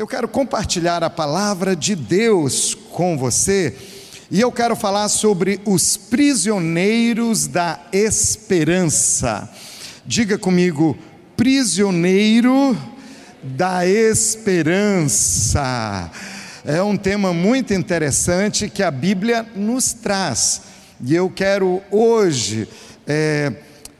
Eu quero compartilhar a palavra de Deus com você e eu quero falar sobre os prisioneiros da esperança. Diga comigo, prisioneiro da esperança. É um tema muito interessante que a Bíblia nos traz. E eu quero hoje é,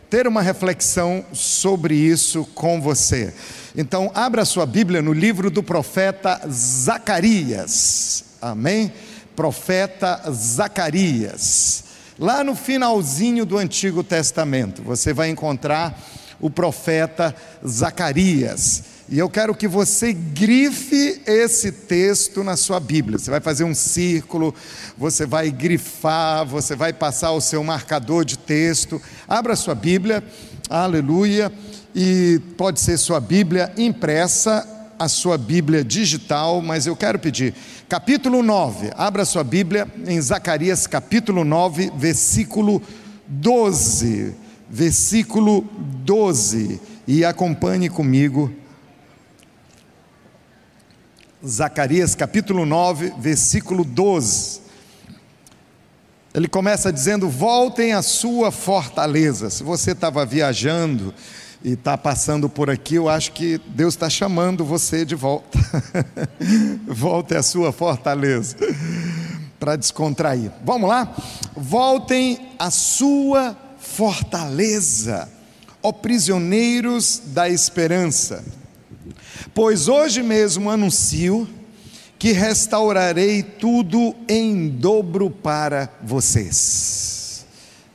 ter uma reflexão sobre isso com você. Então, abra sua Bíblia no livro do profeta Zacarias. Amém? Profeta Zacarias. Lá no finalzinho do Antigo Testamento, você vai encontrar o profeta Zacarias. E eu quero que você grife esse texto na sua Bíblia. Você vai fazer um círculo, você vai grifar, você vai passar o seu marcador de texto. Abra sua Bíblia, aleluia. E pode ser sua Bíblia impressa, a sua Bíblia digital, mas eu quero pedir, capítulo 9, abra sua Bíblia em Zacarias, capítulo 9, versículo 12. Versículo 12. E acompanhe comigo Zacarias capítulo 9, versículo 12. Ele começa dizendo: Voltem à sua fortaleza. Se você estava viajando e está passando por aqui, eu acho que Deus está chamando você de volta. Volte à sua fortaleza para descontrair. Vamos lá? Voltem à sua fortaleza, ó prisioneiros da esperança Pois hoje mesmo anuncio que restaurarei tudo em dobro para vocês.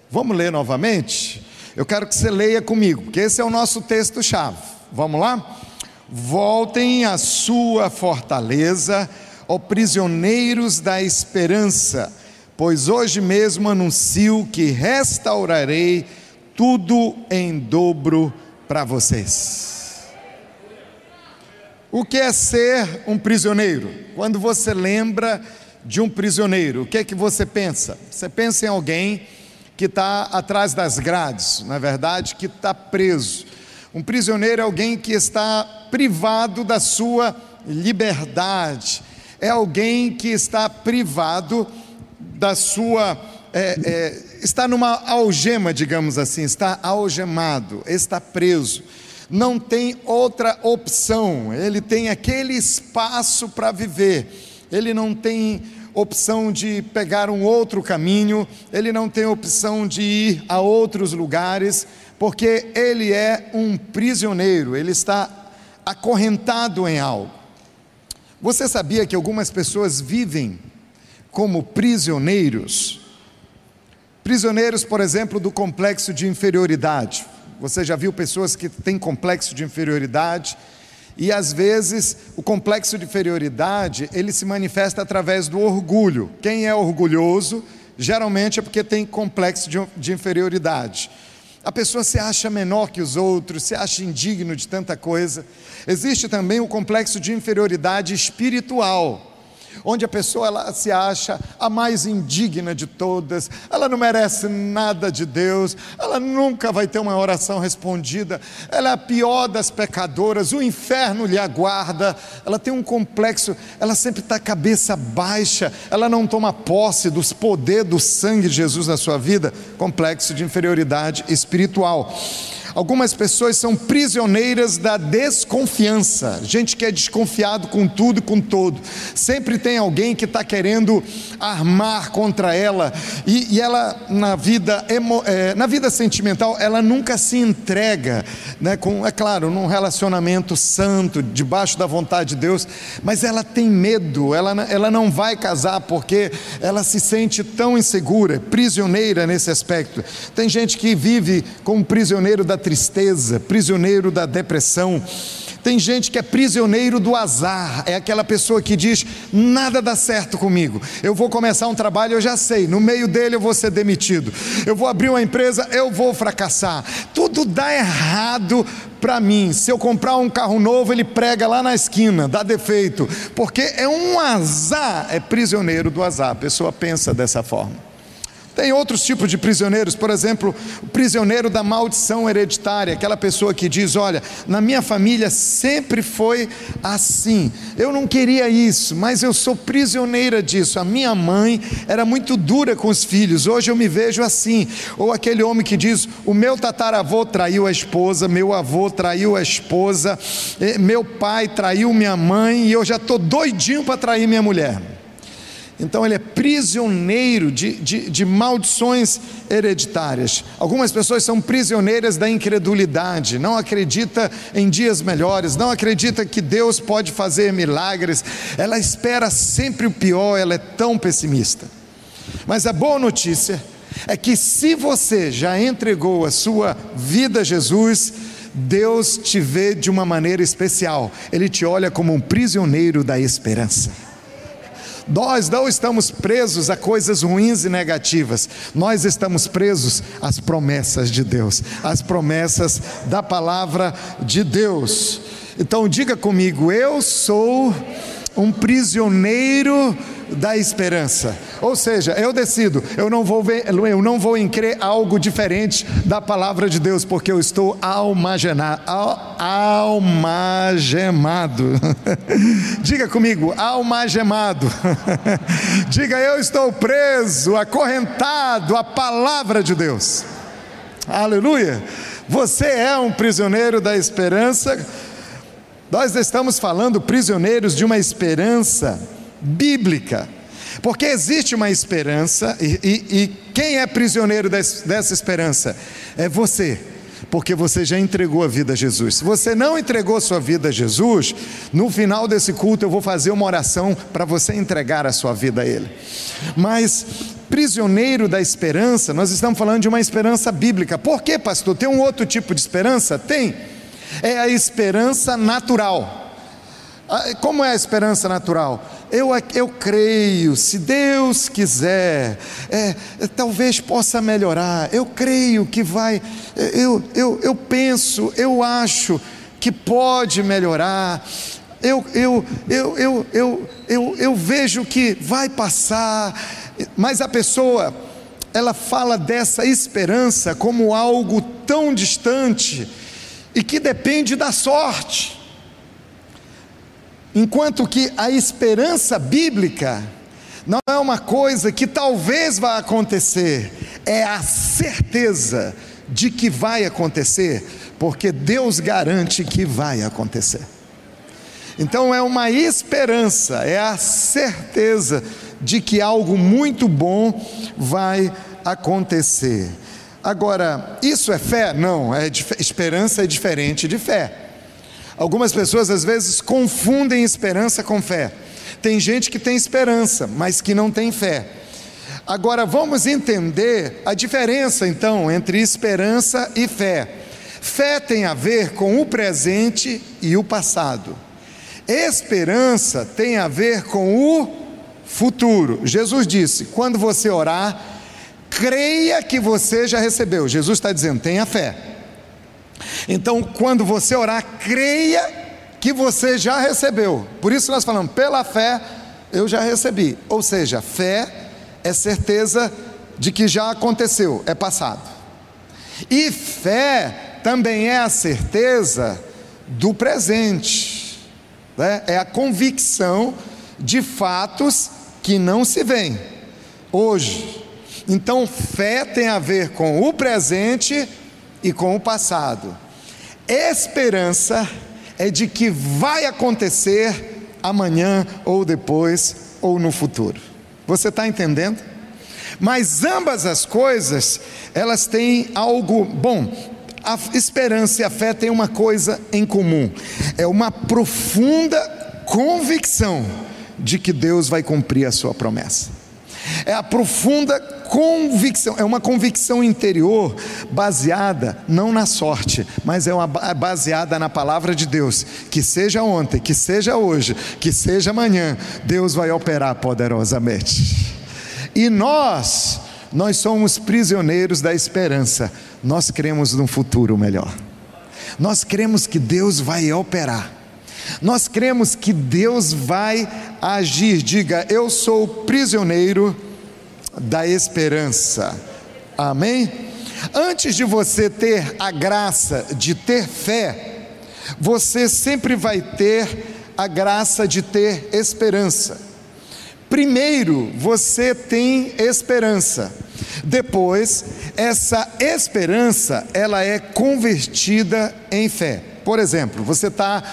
Vamos ler novamente? Eu quero que você leia comigo, porque esse é o nosso texto-chave. Vamos lá? Voltem à sua fortaleza, ó prisioneiros da esperança, pois hoje mesmo anuncio que restaurarei tudo em dobro para vocês. O que é ser um prisioneiro? Quando você lembra de um prisioneiro, o que é que você pensa? Você pensa em alguém que está atrás das grades, na é verdade, que está preso. Um prisioneiro é alguém que está privado da sua liberdade, é alguém que está privado da sua. É, é, está numa algema, digamos assim, está algemado, está preso não tem outra opção, ele tem aquele espaço para viver, ele não tem opção de pegar um outro caminho, ele não tem opção de ir a outros lugares, porque ele é um prisioneiro, ele está acorrentado em algo. Você sabia que algumas pessoas vivem como prisioneiros? Prisioneiros, por exemplo, do complexo de inferioridade. Você já viu pessoas que têm complexo de inferioridade e às vezes o complexo de inferioridade ele se manifesta através do orgulho. Quem é orgulhoso geralmente é porque tem complexo de, de inferioridade. A pessoa se acha menor que os outros, se acha indigno de tanta coisa. Existe também o complexo de inferioridade espiritual onde a pessoa ela se acha a mais indigna de todas, ela não merece nada de Deus, ela nunca vai ter uma oração respondida, ela é a pior das pecadoras, o inferno lhe aguarda, ela tem um complexo, ela sempre está cabeça baixa, ela não toma posse dos poderes do sangue de Jesus na sua vida, complexo de inferioridade espiritual. Algumas pessoas são prisioneiras da desconfiança, gente que é desconfiado com tudo e com todo. Sempre tem alguém que está querendo armar contra ela, e, e ela, na vida, emo, é, na vida sentimental, ela nunca se entrega, né, com, é claro, num relacionamento santo, debaixo da vontade de Deus, mas ela tem medo, ela, ela não vai casar porque ela se sente tão insegura, prisioneira nesse aspecto. Tem gente que vive como prisioneiro da tristeza, prisioneiro da depressão. Tem gente que é prisioneiro do azar, é aquela pessoa que diz: nada dá certo comigo. Eu vou começar um trabalho, eu já sei, no meio dele eu vou ser demitido. Eu vou abrir uma empresa, eu vou fracassar. Tudo dá errado para mim. Se eu comprar um carro novo, ele prega lá na esquina, dá defeito, porque é um azar, é prisioneiro do azar. A pessoa pensa dessa forma. Tem outros tipos de prisioneiros, por exemplo, o prisioneiro da maldição hereditária, aquela pessoa que diz: Olha, na minha família sempre foi assim, eu não queria isso, mas eu sou prisioneira disso. A minha mãe era muito dura com os filhos, hoje eu me vejo assim. Ou aquele homem que diz: O meu tataravô traiu a esposa, meu avô traiu a esposa, eh, meu pai traiu minha mãe e eu já estou doidinho para trair minha mulher. Então ele é prisioneiro de, de, de, maldições hereditárias. Algumas pessoas são prisioneiras da incredulidade, não acredita em dias melhores, não acredita que Deus pode fazer milagres, ela espera sempre o pior, ela é tão pessimista. Mas a boa notícia é que se você já entregou a sua vida a Jesus, Deus te vê de uma maneira especial, Ele te olha como um prisioneiro da esperança. Nós não estamos presos a coisas ruins e negativas, nós estamos presos às promessas de Deus, às promessas da palavra de Deus. Então diga comigo, eu sou um prisioneiro da esperança. Ou seja, eu decido, eu não vou ver, eu não vou em crer algo diferente da palavra de Deus, porque eu estou almagenado, almagemado. Diga comigo, almagemado. Diga, eu estou preso, acorrentado à palavra de Deus. Aleluia. Você é um prisioneiro da esperança. Nós estamos falando prisioneiros de uma esperança bíblica. Porque existe uma esperança, e, e, e quem é prisioneiro dessa esperança? É você, porque você já entregou a vida a Jesus. Se você não entregou sua vida a Jesus, no final desse culto eu vou fazer uma oração para você entregar a sua vida a Ele. Mas prisioneiro da esperança, nós estamos falando de uma esperança bíblica. Por que, pastor? Tem um outro tipo de esperança? Tem. É a esperança natural. Ah, como é a esperança natural? Eu, eu creio, se Deus quiser, é, talvez possa melhorar. Eu creio que vai, eu, eu, eu penso, eu acho que pode melhorar. Eu, eu, eu, eu, eu, eu, eu vejo que vai passar, mas a pessoa, ela fala dessa esperança como algo tão distante e que depende da sorte. Enquanto que a esperança bíblica não é uma coisa que talvez vá acontecer, é a certeza de que vai acontecer, porque Deus garante que vai acontecer. Então é uma esperança, é a certeza de que algo muito bom vai acontecer. Agora, isso é fé? Não, é esperança é diferente de fé. Algumas pessoas às vezes confundem esperança com fé. Tem gente que tem esperança, mas que não tem fé. Agora vamos entender a diferença então entre esperança e fé. Fé tem a ver com o presente e o passado. Esperança tem a ver com o futuro. Jesus disse: quando você orar, creia que você já recebeu. Jesus está dizendo: tenha fé. Então, quando você orar, creia que você já recebeu. Por isso nós falamos, pela fé eu já recebi. Ou seja, fé é certeza de que já aconteceu, é passado. E fé também é a certeza do presente, né? é a convicção de fatos que não se veem hoje. Então, fé tem a ver com o presente e com o passado. Esperança é de que vai acontecer amanhã ou depois ou no futuro. Você está entendendo? Mas ambas as coisas, elas têm algo bom. A esperança e a fé têm uma coisa em comum: é uma profunda convicção de que Deus vai cumprir a sua promessa é a profunda convicção, é uma convicção interior baseada não na sorte, mas é uma baseada na palavra de Deus. Que seja ontem, que seja hoje, que seja amanhã, Deus vai operar poderosamente. E nós, nós somos prisioneiros da esperança. Nós cremos num futuro melhor. Nós cremos que Deus vai operar. Nós cremos que Deus vai agir. Diga, eu sou prisioneiro da esperança. Amém? Antes de você ter a graça de ter fé, você sempre vai ter a graça de ter esperança. Primeiro, você tem esperança. Depois, essa esperança, ela é convertida em fé. Por exemplo, você está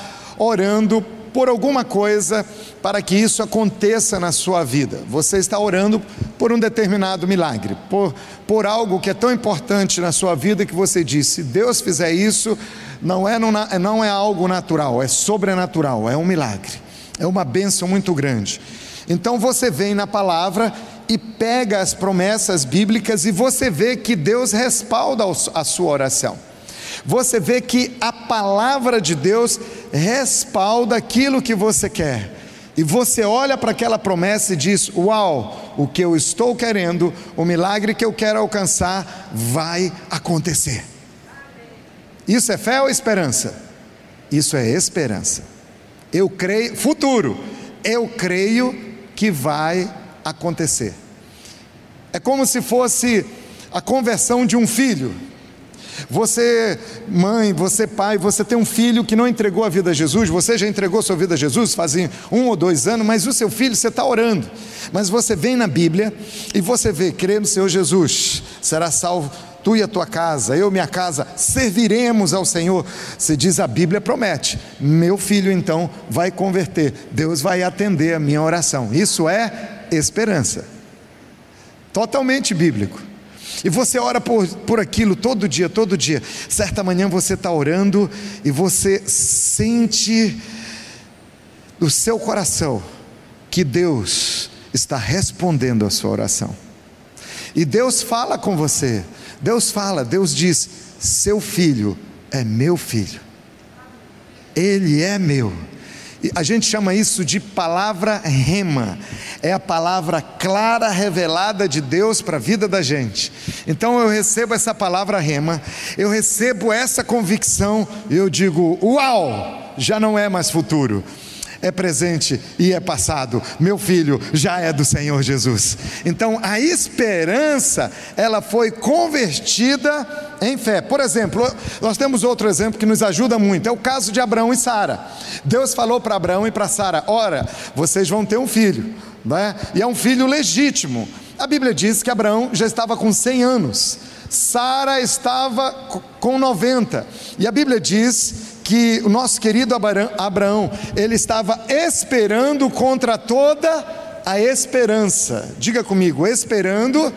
orando por alguma coisa para que isso aconteça na sua vida. Você está orando por um determinado milagre, por, por algo que é tão importante na sua vida que você diz: se Deus fizer isso, não é, não é algo natural, é sobrenatural, é um milagre, é uma bênção muito grande. Então você vem na palavra e pega as promessas bíblicas e você vê que Deus respalda a sua oração. Você vê que a palavra de Deus respalda aquilo que você quer. E você olha para aquela promessa e diz: Uau, o que eu estou querendo, o milagre que eu quero alcançar, vai acontecer. Isso é fé ou esperança? Isso é esperança. Eu creio, futuro, eu creio que vai acontecer. É como se fosse a conversão de um filho. Você, mãe, você, pai, você tem um filho que não entregou a vida a Jesus, você já entregou sua vida a Jesus fazem um ou dois anos, mas o seu filho você está orando. Mas você vem na Bíblia e você vê, crê no Senhor Jesus, será salvo tu e a tua casa, eu e minha casa, serviremos ao Senhor. Se diz a Bíblia, promete: meu filho então vai converter, Deus vai atender a minha oração. Isso é esperança, totalmente bíblico. E você ora por, por aquilo todo dia, todo dia. Certa manhã você está orando e você sente no seu coração que Deus está respondendo a sua oração. E Deus fala com você. Deus fala, Deus diz: seu filho é meu filho. Ele é meu. A gente chama isso de palavra rema, é a palavra clara revelada de Deus para a vida da gente. Então eu recebo essa palavra rema, eu recebo essa convicção e eu digo: Uau, já não é mais futuro, é presente e é passado. Meu filho já é do Senhor Jesus. Então a esperança, ela foi convertida em fé. Por exemplo, nós temos outro exemplo que nos ajuda muito, é o caso de Abraão e Sara. Deus falou para Abraão e para Sara: Ora, vocês vão ter um filho, né? e é um filho legítimo. A Bíblia diz que Abraão já estava com 100 anos, Sara estava com 90, e a Bíblia diz que o nosso querido Abraão, ele estava esperando contra toda a esperança. Diga comigo, esperando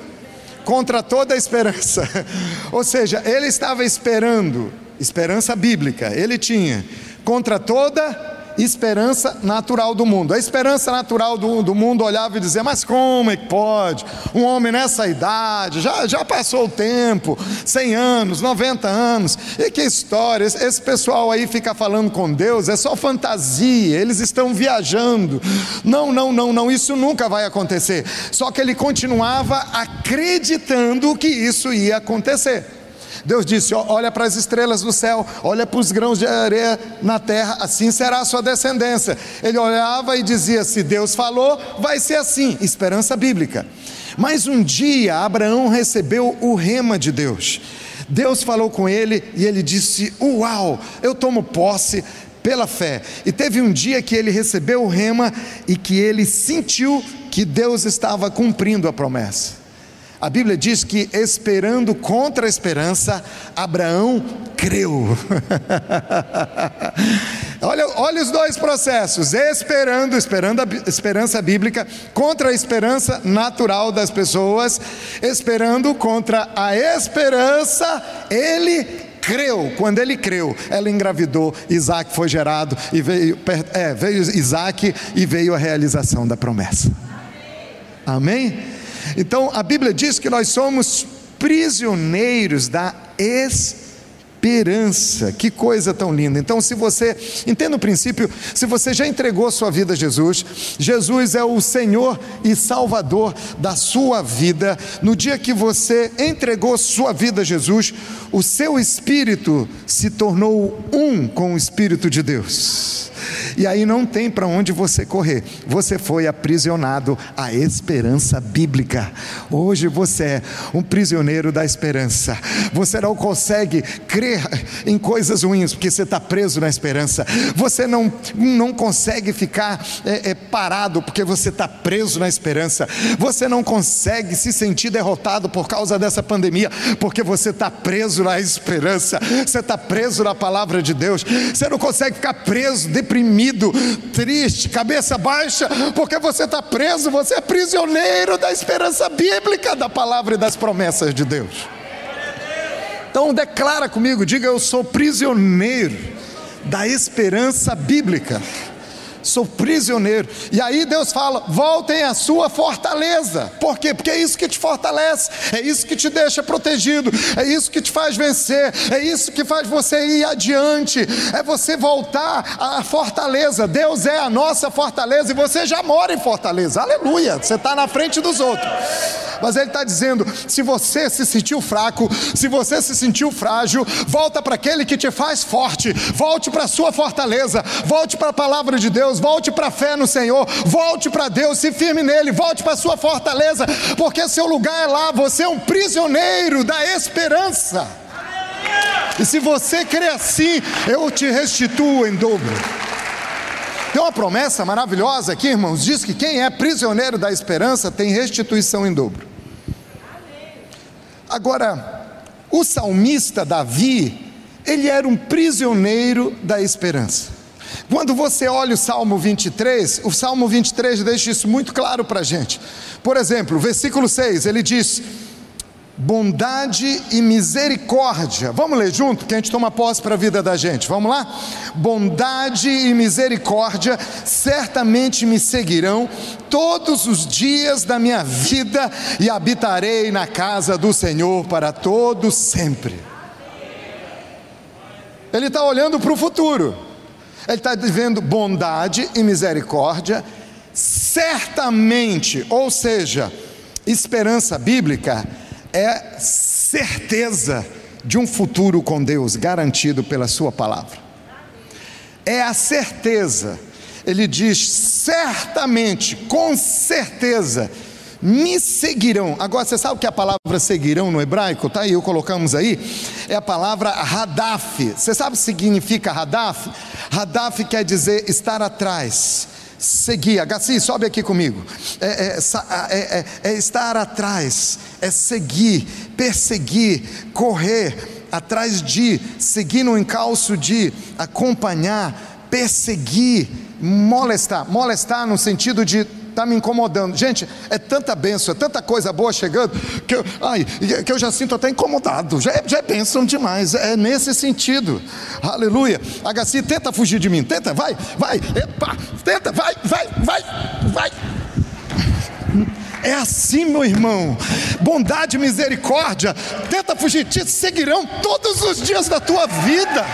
contra toda a esperança. Ou seja, ele estava esperando, esperança bíblica, ele tinha contra toda esperança natural do mundo. A esperança natural do, do mundo olhava e dizia: Mas como é que pode? Um homem nessa idade, já, já passou o tempo 100 anos, 90 anos, e que história? Esse, esse pessoal aí fica falando com Deus, é só fantasia, eles estão viajando. Não, não, não, não, isso nunca vai acontecer. Só que ele continuava acreditando que isso ia acontecer. Deus disse: Olha para as estrelas do céu, olha para os grãos de areia na terra, assim será a sua descendência. Ele olhava e dizia: Se Deus falou, vai ser assim. Esperança bíblica. Mas um dia Abraão recebeu o rema de Deus. Deus falou com ele e ele disse: Uau, eu tomo posse pela fé. E teve um dia que ele recebeu o rema e que ele sentiu que Deus estava cumprindo a promessa. A Bíblia diz que, esperando contra a esperança, Abraão creu. olha, olha os dois processos: esperando, esperando a esperança bíblica, contra a esperança natural das pessoas, esperando contra a esperança, ele creu, quando ele creu, ela engravidou, Isaac foi gerado e veio, é, veio Isaac e veio a realização da promessa. Amém? Então a Bíblia diz que nós somos prisioneiros da esperança. Que coisa tão linda. Então, se você, entenda o princípio, se você já entregou sua vida a Jesus, Jesus é o Senhor e Salvador da sua vida. No dia que você entregou sua vida a Jesus, o seu espírito se tornou um com o Espírito de Deus. E aí não tem para onde você correr. Você foi aprisionado à esperança bíblica. Hoje você é um prisioneiro da esperança. Você não consegue crer em coisas ruins porque você está preso na esperança. Você não, não consegue ficar é, é, parado porque você está preso na esperança. Você não consegue se sentir derrotado por causa dessa pandemia porque você está preso na esperança. Você está preso na palavra de Deus. Você não consegue ficar preso, deprimido, triste, cabeça baixa porque você está preso. Você é prisioneiro da esperança bíblica da palavra e das promessas de Deus. Então declara comigo, diga eu sou prisioneiro da esperança bíblica. Sou prisioneiro. E aí Deus fala: voltem à sua fortaleza. Por quê? Porque é isso que te fortalece, é isso que te deixa protegido, é isso que te faz vencer, é isso que faz você ir adiante, é você voltar à fortaleza. Deus é a nossa fortaleza e você já mora em fortaleza. Aleluia! Você está na frente dos outros. Mas ele está dizendo: se você se sentiu fraco, se você se sentiu frágil, volta para aquele que te faz forte, volte para a sua fortaleza, volte para a palavra de Deus, volte para a fé no Senhor, volte para Deus, se firme nele, volte para a sua fortaleza, porque seu lugar é lá, você é um prisioneiro da esperança. E se você crê assim, eu te restituo em dobro. Tem uma promessa maravilhosa aqui, irmãos, diz que quem é prisioneiro da esperança tem restituição em dobro. Agora, o salmista Davi, ele era um prisioneiro da esperança. Quando você olha o Salmo 23, o Salmo 23 deixa isso muito claro para a gente. Por exemplo, versículo 6, ele diz: bondade e misericórdia. Vamos ler junto, que a gente toma posse para a vida da gente. Vamos lá? Bondade e misericórdia certamente me seguirão todos os dias da minha vida e habitarei na casa do Senhor para todo sempre. Ele está olhando para o futuro. Ele está dizendo bondade e misericórdia certamente, ou seja, esperança bíblica é certeza de um futuro com Deus garantido pela Sua palavra. É a certeza, ele diz certamente, com certeza, me seguirão. Agora você sabe o que a palavra seguirão no hebraico? Tá aí, eu colocamos aí. É a palavra hadaf. Você sabe o que significa hadaf? Hadaf quer dizer estar atrás seguir. Agaci, sobe aqui comigo. É, é, é, é, é estar atrás, é seguir, perseguir, correr atrás de, seguir no encalço de, acompanhar, perseguir, molestar. Molestar no sentido de está me incomodando. Gente, é tanta benção, é tanta coisa boa chegando, que eu, ai, que eu já sinto até incomodado. Já é, já é bênção demais, é nesse sentido. Aleluia. Agaci, tenta fugir de mim, tenta, vai, vai, epa, tenta, vai, vai, vai, vai. É assim, meu irmão. Bondade e misericórdia. Tenta fugir, te seguirão todos os dias da tua vida.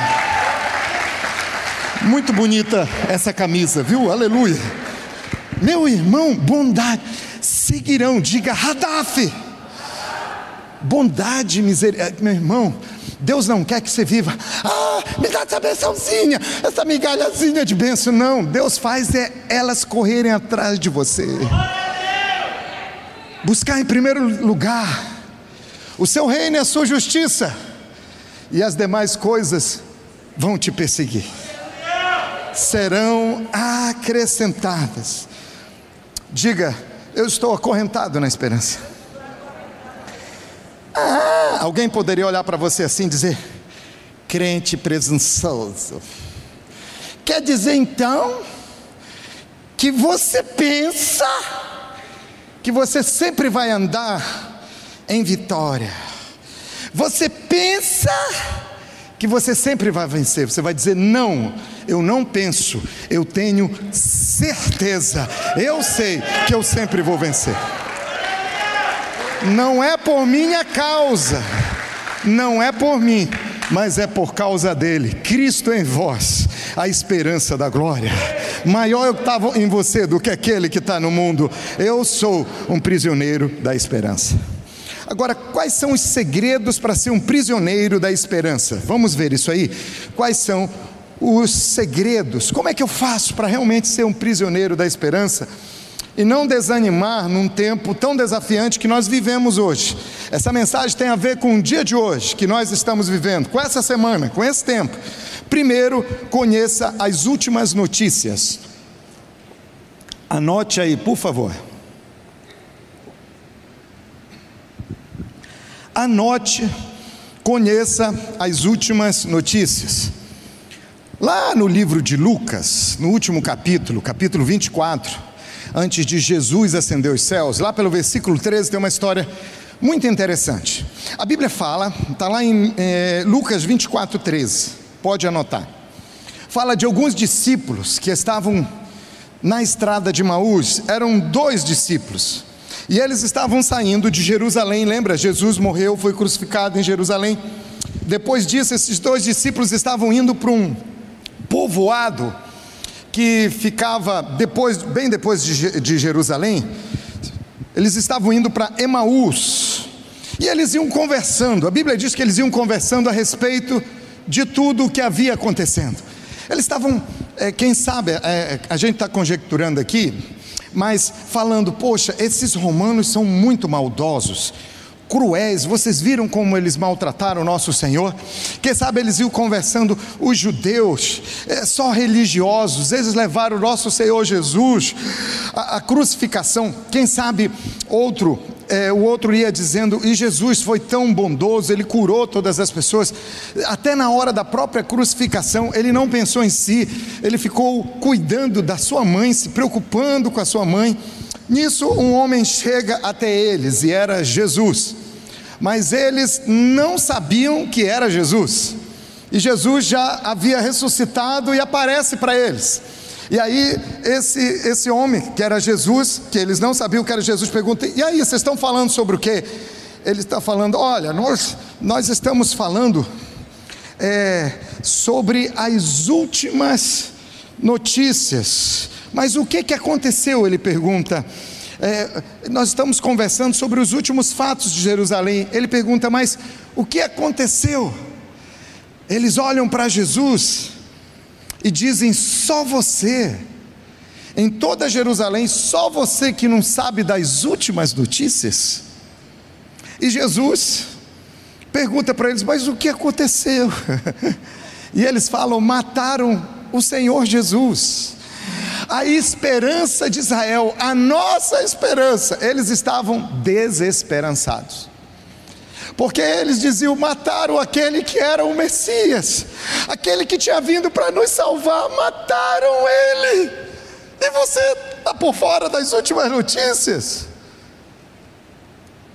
Muito bonita essa camisa, viu? Aleluia. Meu irmão, bondade, seguirão, diga Radaf. Bondade, misericórdia, meu irmão, Deus não quer que você viva, ah, me dá essa bençãozinha, essa migalhazinha de benção. Não, Deus faz é elas correrem atrás de você. Buscar em primeiro lugar o seu reino e a sua justiça, e as demais coisas vão te perseguir, serão acrescentadas. Diga, eu estou acorrentado na esperança. Ah, alguém poderia olhar para você assim e dizer, crente presunçoso. Quer dizer então que você pensa que você sempre vai andar em vitória. Você pensa que você sempre vai vencer. Você vai dizer: não, eu não penso, eu tenho certeza, eu sei que eu sempre vou vencer. Não é por minha causa, não é por mim, mas é por causa dele. Cristo em vós, a esperança da glória. Maior eu estava em você do que aquele que está no mundo. Eu sou um prisioneiro da esperança. Agora, quais são os segredos para ser um prisioneiro da esperança? Vamos ver isso aí? Quais são os segredos. Como é que eu faço para realmente ser um prisioneiro da esperança? E não desanimar num tempo tão desafiante que nós vivemos hoje. Essa mensagem tem a ver com o dia de hoje que nós estamos vivendo, com essa semana, com esse tempo. Primeiro, conheça as últimas notícias. Anote aí, por favor. Anote, conheça as últimas notícias. Lá no livro de Lucas, no último capítulo, capítulo 24, antes de Jesus ascender os céus, lá pelo versículo 13 tem uma história muito interessante. A Bíblia fala, está lá em é, Lucas 24, 13, pode anotar. Fala de alguns discípulos que estavam na estrada de Maús, eram dois discípulos. E eles estavam saindo de Jerusalém, lembra? Jesus morreu, foi crucificado em Jerusalém. Depois disso, esses dois discípulos estavam indo para um povoado que ficava depois, bem depois de, de Jerusalém, eles estavam indo para Emaús, e eles iam conversando, a Bíblia diz que eles iam conversando a respeito de tudo o que havia acontecendo. Eles estavam, é, quem sabe, é, a gente está conjecturando aqui, mas falando, poxa, esses romanos são muito maldosos, cruéis, vocês viram como eles maltrataram o nosso Senhor? Quem sabe eles iam conversando, os judeus, é, só religiosos, eles levaram o nosso Senhor Jesus, a, a crucificação, quem sabe outro é, o outro ia dizendo, e Jesus foi tão bondoso, ele curou todas as pessoas, até na hora da própria crucificação, ele não pensou em si, ele ficou cuidando da sua mãe, se preocupando com a sua mãe. Nisso, um homem chega até eles, e era Jesus mas eles não sabiam que era Jesus. E Jesus já havia ressuscitado e aparece para eles. E aí, esse, esse homem, que era Jesus, que eles não sabiam que era Jesus, pergunta: E aí, vocês estão falando sobre o quê? Ele está falando: Olha, nós, nós estamos falando é, sobre as últimas notícias. Mas o que, que aconteceu? Ele pergunta é, nós estamos conversando sobre os últimos fatos de Jerusalém. Ele pergunta, mas o que aconteceu? Eles olham para Jesus e dizem: só você, em toda Jerusalém, só você que não sabe das últimas notícias. E Jesus pergunta para eles: mas o que aconteceu? e eles falam: mataram o Senhor Jesus a esperança de Israel, a nossa esperança, eles estavam desesperançados. Porque eles diziam: mataram aquele que era o Messias, aquele que tinha vindo para nos salvar, mataram ele. E você está por fora das últimas notícias.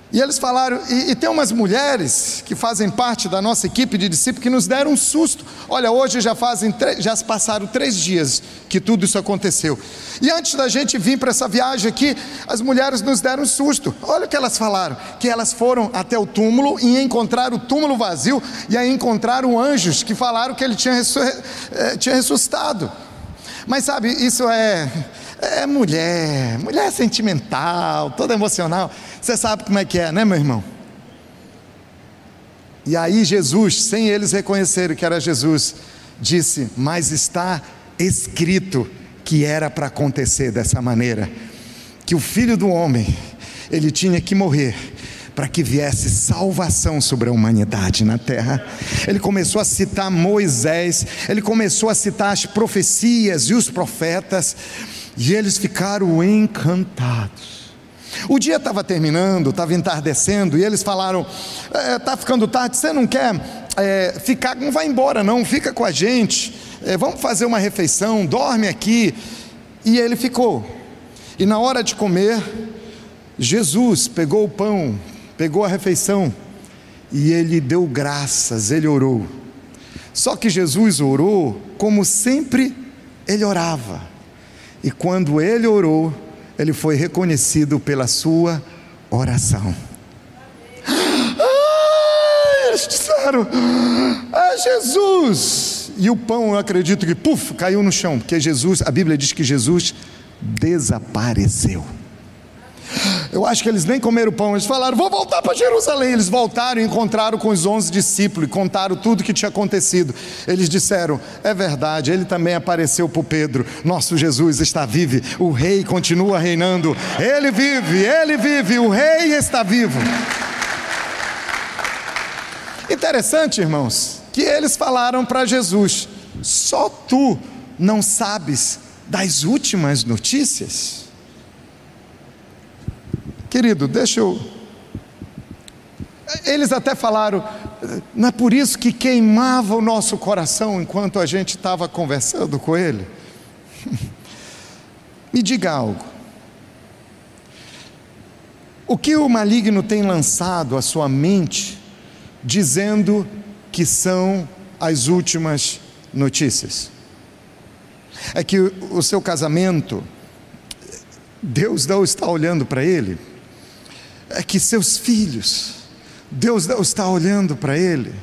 E eles falaram, e, e, tem umas mulheres que fazem parte da nossa equipe de discípulos que nos deram um susto. Olha, hoje já fazem, já passaram três dias que tudo isso aconteceu. E antes da gente vir para essa viagem aqui, as mulheres nos deram um susto. Olha o que elas falaram: que elas foram até o túmulo e encontraram o túmulo vazio, e aí encontraram anjos que falaram que ele tinha, eh, tinha ressuscitado. Mas sabe, isso é, é mulher, mulher sentimental, toda emocional. Você sabe como é que é, né, meu irmão? E aí Jesus, sem eles reconhecerem que era Jesus, disse: Mas está escrito que era para acontecer dessa maneira, que o filho do homem, ele tinha que morrer para que viesse salvação sobre a humanidade na terra. Ele começou a citar Moisés, ele começou a citar as profecias e os profetas, e eles ficaram encantados. O dia estava terminando, estava entardecendo, e eles falaram: está é, tá ficando tarde, você não quer é, ficar, não vai embora, não, fica com a gente, é, vamos fazer uma refeição, dorme aqui. E ele ficou. E na hora de comer, Jesus pegou o pão, pegou a refeição, e ele deu graças, ele orou. Só que Jesus orou como sempre ele orava. E quando ele orou, ele foi reconhecido pela sua oração. Ah, eles disseram: É Jesus! E o pão, eu acredito que, puf, caiu no chão, porque Jesus, a Bíblia diz que Jesus desapareceu. Eu acho que eles nem comeram pão, eles falaram: vou voltar para Jerusalém. Eles voltaram e encontraram com os onze discípulos e contaram tudo o que tinha acontecido. Eles disseram: é verdade, ele também apareceu para Pedro. Nosso Jesus está vivo, o rei continua reinando. Ele vive, ele vive, o rei está vivo. Interessante, irmãos, que eles falaram para Jesus: só tu não sabes das últimas notícias? Querido, deixa eu. Eles até falaram, não é por isso que queimava o nosso coração enquanto a gente estava conversando com ele? Me diga algo. O que o maligno tem lançado à sua mente, dizendo que são as últimas notícias? É que o seu casamento, Deus não está olhando para ele é que seus filhos, Deus está olhando para ele,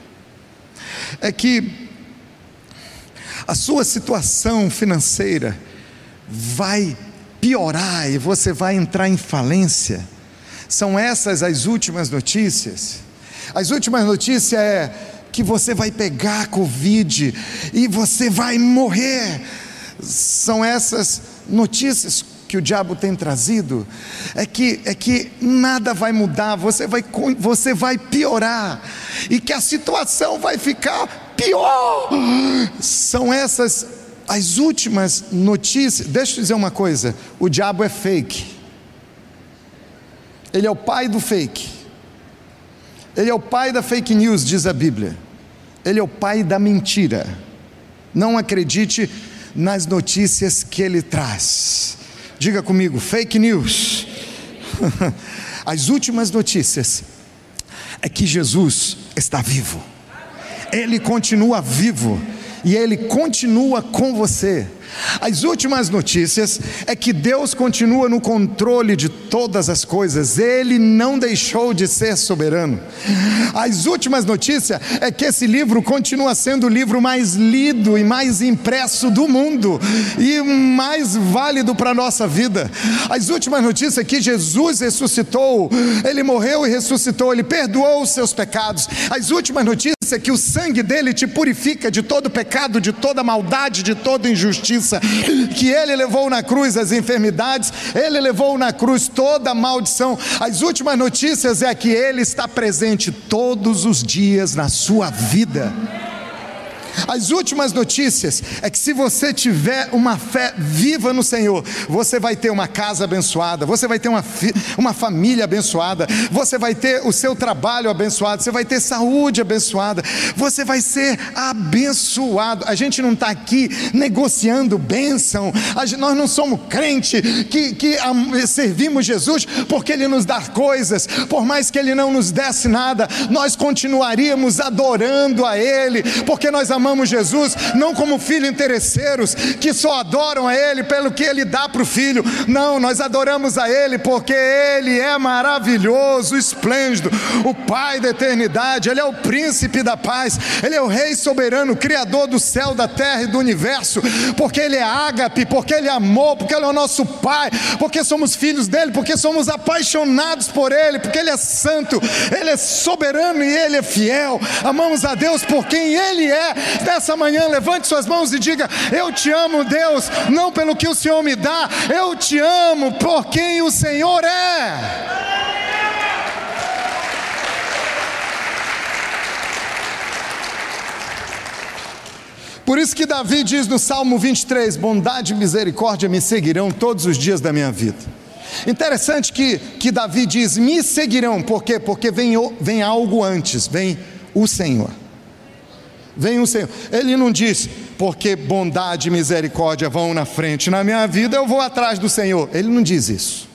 é que a sua situação financeira vai piorar e você vai entrar em falência. São essas as últimas notícias. As últimas notícias é que você vai pegar Covid e você vai morrer. São essas notícias que o diabo tem trazido é que, é que nada vai mudar, você vai, você vai piorar, e que a situação vai ficar pior. São essas as últimas notícias. Deixa eu dizer uma coisa: o diabo é fake, ele é o pai do fake, ele é o pai da fake news, diz a Bíblia, ele é o pai da mentira. Não acredite nas notícias que ele traz. Diga comigo, fake news. As últimas notícias é que Jesus está vivo. Ele continua vivo e ele continua com você. As últimas notícias é que Deus continua no controle de todas as coisas, Ele não deixou de ser soberano. As últimas notícias é que esse livro continua sendo o livro mais lido e mais impresso do mundo e mais válido para a nossa vida. As últimas notícias é que Jesus ressuscitou, Ele morreu e ressuscitou, Ele perdoou os seus pecados. As últimas notícias que o sangue dele te purifica de todo pecado, de toda maldade, de toda injustiça que ele levou na cruz as enfermidades, ele levou na cruz toda a maldição. As últimas notícias é que ele está presente todos os dias na sua vida. As últimas notícias é que se você tiver uma fé viva no Senhor, você vai ter uma casa abençoada, você vai ter uma, uma família abençoada, você vai ter o seu trabalho abençoado, você vai ter saúde abençoada, você vai ser abençoado. A gente não está aqui negociando bênção, nós não somos crente que, que servimos Jesus porque Ele nos dá coisas, por mais que Ele não nos desse nada, nós continuaríamos adorando a Ele, porque nós amamos amamos Jesus não como filhos interesseiros que só adoram a Ele pelo que Ele dá para o filho. Não, nós adoramos a Ele porque Ele é maravilhoso, esplêndido, o Pai da eternidade, Ele é o príncipe da paz, Ele é o Rei soberano, Criador do céu, da terra e do universo, porque Ele é ágape, porque Ele é amor, porque Ele é o nosso Pai, porque somos filhos dele, porque somos apaixonados por Ele, porque Ele é santo, Ele é soberano e Ele é fiel. Amamos a Deus por quem Ele é Nessa manhã, levante suas mãos e diga: Eu te amo, Deus, não pelo que o Senhor me dá, eu te amo por quem o Senhor é. Por isso que Davi diz no Salmo 23: Bondade e misericórdia me seguirão todos os dias da minha vida. Interessante que, que Davi diz: Me seguirão, por quê? Porque vem, vem algo antes, vem o Senhor. Vem o Senhor. Ele não diz, porque bondade e misericórdia vão na frente. Na minha vida eu vou atrás do Senhor. Ele não diz isso.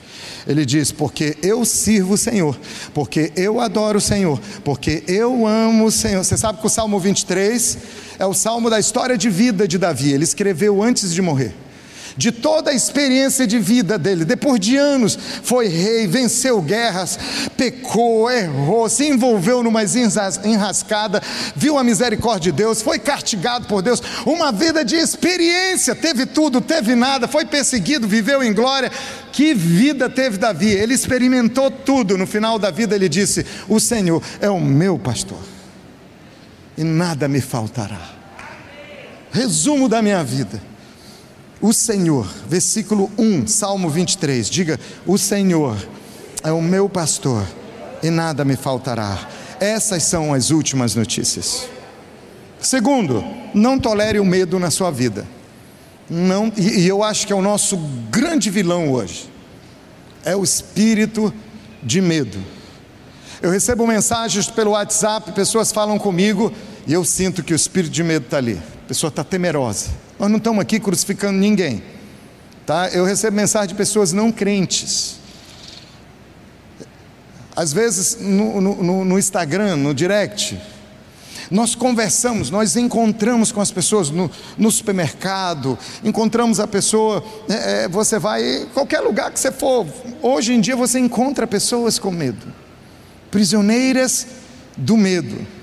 Ele diz: porque eu sirvo o Senhor, porque eu adoro o Senhor, porque eu amo o Senhor. Você sabe que o Salmo 23 é o salmo da história de vida de Davi. Ele escreveu antes de morrer de toda a experiência de vida dele. Depois de anos, foi rei, venceu guerras, pecou, errou, se envolveu numa enrascada, viu a misericórdia de Deus, foi castigado por Deus. Uma vida de experiência, teve tudo, teve nada, foi perseguido, viveu em glória. Que vida teve Davi? Ele experimentou tudo. No final da vida, ele disse: O Senhor é o meu pastor, e nada me faltará. Resumo da minha vida. O Senhor, versículo 1, Salmo 23, diga: O Senhor é o meu pastor e nada me faltará. Essas são as últimas notícias. Segundo, não tolere o medo na sua vida. Não, e, e eu acho que é o nosso grande vilão hoje. É o espírito de medo. Eu recebo mensagens pelo WhatsApp, pessoas falam comigo e eu sinto que o espírito de medo está ali pessoa está temerosa. Nós não estamos aqui crucificando ninguém. Tá? Eu recebo mensagem de pessoas não crentes. Às vezes no, no, no Instagram, no direct, nós conversamos, nós encontramos com as pessoas no, no supermercado, encontramos a pessoa, é, é, você vai, qualquer lugar que você for, hoje em dia você encontra pessoas com medo, prisioneiras do medo.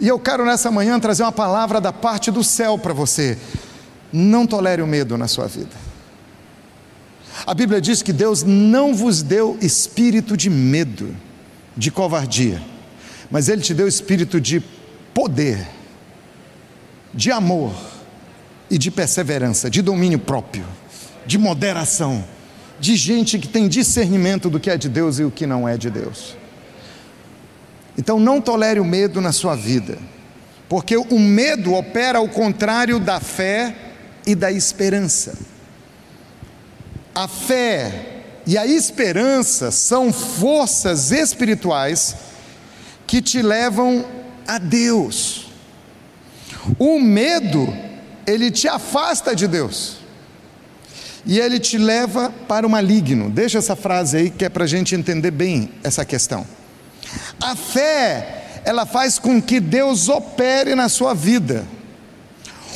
E eu quero nessa manhã trazer uma palavra da parte do céu para você. Não tolere o medo na sua vida. A Bíblia diz que Deus não vos deu espírito de medo, de covardia, mas Ele te deu espírito de poder, de amor e de perseverança, de domínio próprio, de moderação, de gente que tem discernimento do que é de Deus e o que não é de Deus. Então não tolere o medo na sua vida, porque o medo opera ao contrário da fé e da esperança. A fé e a esperança são forças espirituais que te levam a Deus. O medo, ele te afasta de Deus. E ele te leva para o maligno. Deixa essa frase aí que é para a gente entender bem essa questão. A fé, ela faz com que Deus opere na sua vida.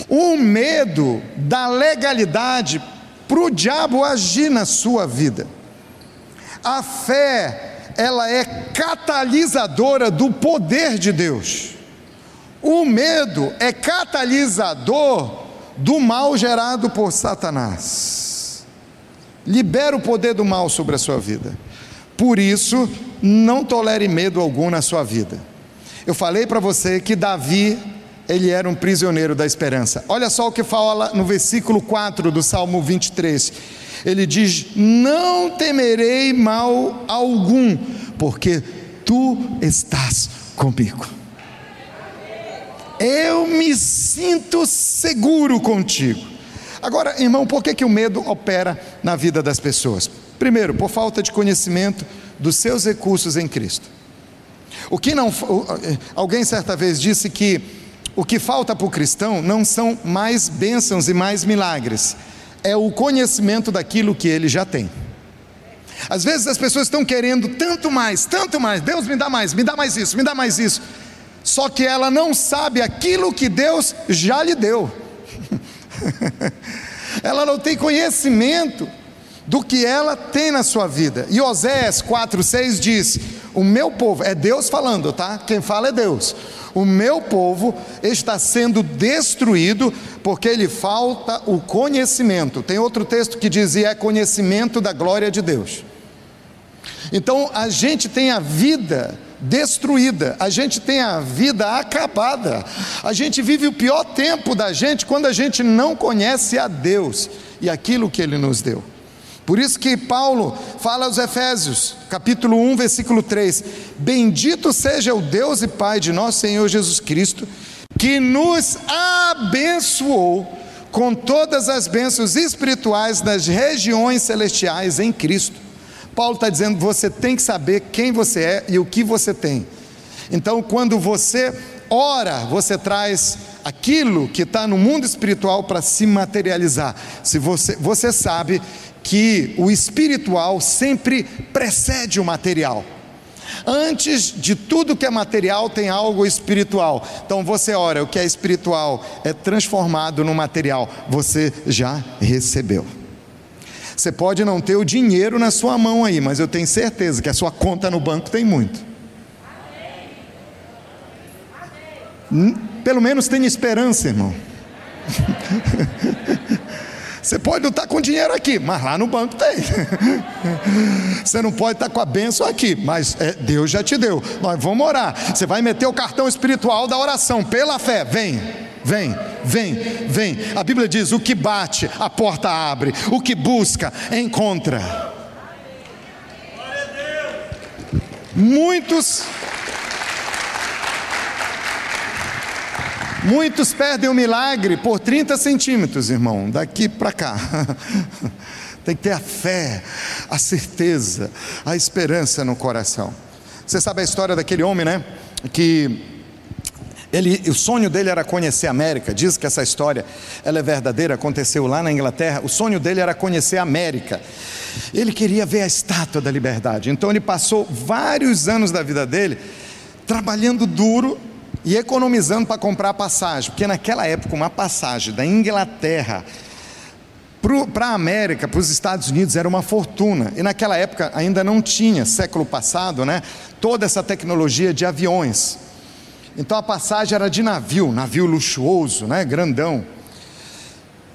O medo da legalidade para o diabo agir na sua vida. A fé, ela é catalisadora do poder de Deus. O medo é catalisador do mal gerado por Satanás. Libera o poder do mal sobre a sua vida. Por isso, não tolere medo algum na sua vida. Eu falei para você que Davi, ele era um prisioneiro da esperança. Olha só o que fala no versículo 4 do Salmo 23. Ele diz: Não temerei mal algum, porque tu estás comigo. Eu me sinto seguro contigo. Agora, irmão, por que, que o medo opera na vida das pessoas? Primeiro, por falta de conhecimento dos seus recursos em Cristo. O que não, alguém certa vez disse que o que falta para o cristão não são mais bênçãos e mais milagres, é o conhecimento daquilo que ele já tem. Às vezes as pessoas estão querendo tanto mais, tanto mais, Deus me dá mais, me dá mais isso, me dá mais isso, só que ela não sabe aquilo que Deus já lhe deu, ela não tem conhecimento do que ela tem na sua vida. E Oséias 4,6 diz: O meu povo, é Deus falando, tá? Quem fala é Deus. O meu povo está sendo destruído porque lhe falta o conhecimento. Tem outro texto que dizia: é conhecimento da glória de Deus. Então a gente tem a vida destruída, a gente tem a vida acabada, a gente vive o pior tempo da gente quando a gente não conhece a Deus e aquilo que Ele nos deu. Por isso que Paulo fala aos Efésios, capítulo 1, versículo 3: Bendito seja o Deus e Pai de nosso Senhor Jesus Cristo, que nos abençoou com todas as bênçãos espirituais das regiões celestiais em Cristo. Paulo está dizendo: você tem que saber quem você é e o que você tem. Então, quando você ora, você traz aquilo que está no mundo espiritual para se materializar. Se você, você sabe que o espiritual sempre precede o material. Antes de tudo que é material, tem algo espiritual. Então você ora, o que é espiritual é transformado no material. Você já recebeu. Você pode não ter o dinheiro na sua mão aí, mas eu tenho certeza que a sua conta no banco tem muito. Hum, pelo menos tem esperança, irmão. Você pode não estar com dinheiro aqui, mas lá no banco tem. Você não pode estar com a bênção aqui, mas é, Deus já te deu. Nós vamos orar. Você vai meter o cartão espiritual da oração, pela fé. Vem, vem, vem, vem. A Bíblia diz: o que bate, a porta abre. O que busca, encontra. Muitos Muitos perdem o milagre por 30 centímetros, irmão, daqui para cá. Tem que ter a fé, a certeza, a esperança no coração. Você sabe a história daquele homem, né? Que ele, o sonho dele era conhecer a América. Diz que essa história ela é verdadeira, aconteceu lá na Inglaterra. O sonho dele era conhecer a América. Ele queria ver a estátua da liberdade. Então ele passou vários anos da vida dele trabalhando duro e economizando para comprar a passagem, porque naquela época uma passagem da Inglaterra para a América, para os Estados Unidos, era uma fortuna. E naquela época ainda não tinha, século passado, né, toda essa tecnologia de aviões. Então a passagem era de navio, navio luxuoso, né, grandão.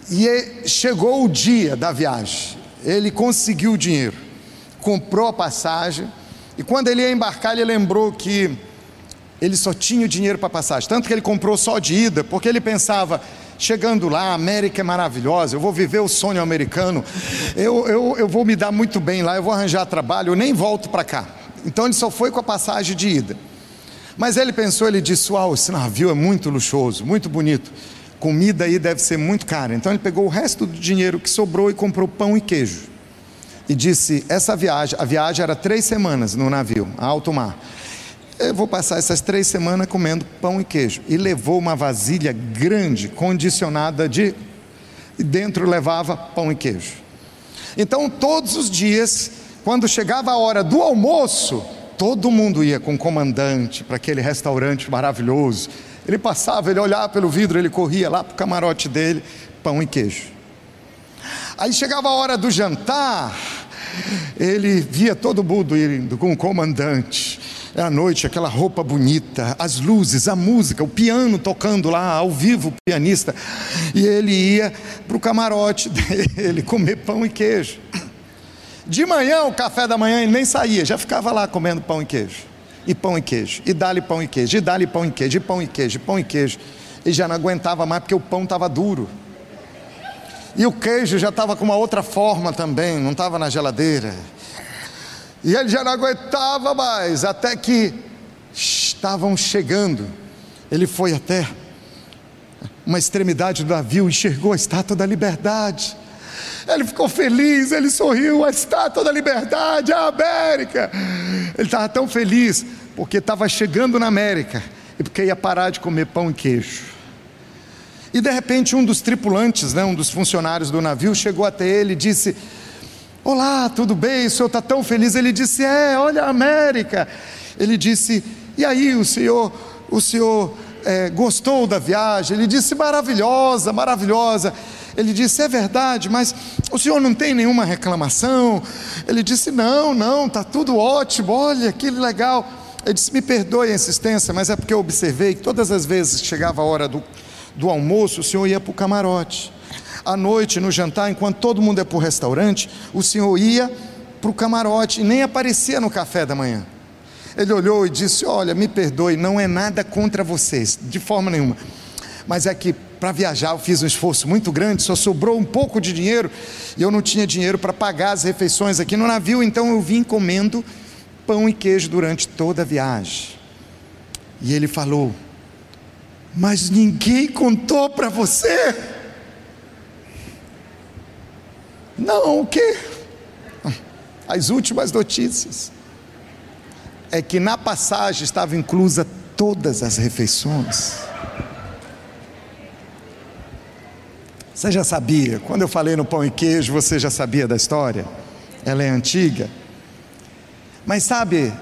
E chegou o dia da viagem. Ele conseguiu o dinheiro, comprou a passagem. E quando ele ia embarcar, ele lembrou que ele só tinha o dinheiro para passagem. Tanto que ele comprou só de ida, porque ele pensava, chegando lá, a América é maravilhosa, eu vou viver o sonho americano, eu, eu, eu vou me dar muito bem lá, eu vou arranjar trabalho, eu nem volto para cá. Então ele só foi com a passagem de ida. Mas ele pensou, ele disse: Uau, esse navio é muito luxuoso, muito bonito. Comida aí deve ser muito cara. Então ele pegou o resto do dinheiro que sobrou e comprou pão e queijo. E disse: Essa viagem, a viagem era três semanas no navio, a alto mar. Eu vou passar essas três semanas comendo pão e queijo. E levou uma vasilha grande, condicionada de. E dentro levava pão e queijo. Então, todos os dias, quando chegava a hora do almoço, todo mundo ia com o comandante para aquele restaurante maravilhoso. Ele passava, ele olhava pelo vidro, ele corria lá para o camarote dele, pão e queijo. Aí chegava a hora do jantar, ele via todo mundo indo com o comandante à noite, aquela roupa bonita, as luzes, a música, o piano tocando lá, ao vivo, o pianista. E ele ia para o camarote dele comer pão e queijo. De manhã, o café da manhã, ele nem saía, já ficava lá comendo pão e queijo. E pão e queijo, e dá-lhe pão e queijo, e dá-lhe pão e queijo, e pão e queijo, e pão e queijo. E já não aguentava mais porque o pão estava duro. E o queijo já estava com uma outra forma também, não estava na geladeira. E ele já não aguentava mais, até que estavam chegando. Ele foi até uma extremidade do navio, enxergou a estátua da liberdade. Ele ficou feliz, ele sorriu, a estátua da liberdade, a América. Ele estava tão feliz porque estava chegando na América e porque ia parar de comer pão e queijo. E de repente um dos tripulantes, né, um dos funcionários do navio, chegou até ele e disse: Olá, tudo bem? O senhor está tão feliz? Ele disse: É, olha a América. Ele disse: E aí, o senhor, o senhor é, gostou da viagem? Ele disse: Maravilhosa, maravilhosa. Ele disse: É verdade, mas o senhor não tem nenhuma reclamação? Ele disse: Não, não, está tudo ótimo. Olha que legal. Ele disse: Me perdoe a insistência, mas é porque eu observei que todas as vezes que chegava a hora do, do almoço, o senhor ia para o camarote à noite, no jantar, enquanto todo mundo é para o restaurante, o senhor ia para o camarote e nem aparecia no café da manhã. Ele olhou e disse: Olha, me perdoe, não é nada contra vocês, de forma nenhuma. Mas é que para viajar eu fiz um esforço muito grande, só sobrou um pouco de dinheiro e eu não tinha dinheiro para pagar as refeições aqui no navio, então eu vim comendo pão e queijo durante toda a viagem. E ele falou: Mas ninguém contou para você. Não, o quê? As últimas notícias é que na passagem estava inclusa todas as refeições. Você já sabia? Quando eu falei no pão e queijo, você já sabia da história? Ela é antiga. Mas sabe,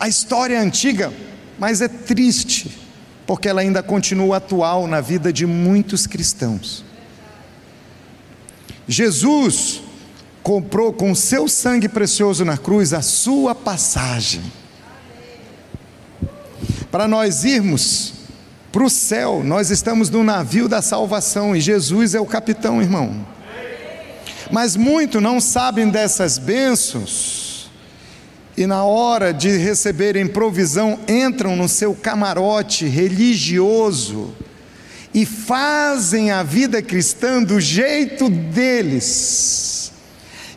A história é antiga, mas é triste, porque ela ainda continua atual na vida de muitos cristãos. Jesus comprou com seu sangue precioso na cruz a sua passagem. Para nós irmos para o céu, nós estamos no navio da salvação e Jesus é o capitão, irmão. Mas muito não sabem dessas bênçãos e na hora de receberem provisão entram no seu camarote religioso e fazem a vida cristã do jeito deles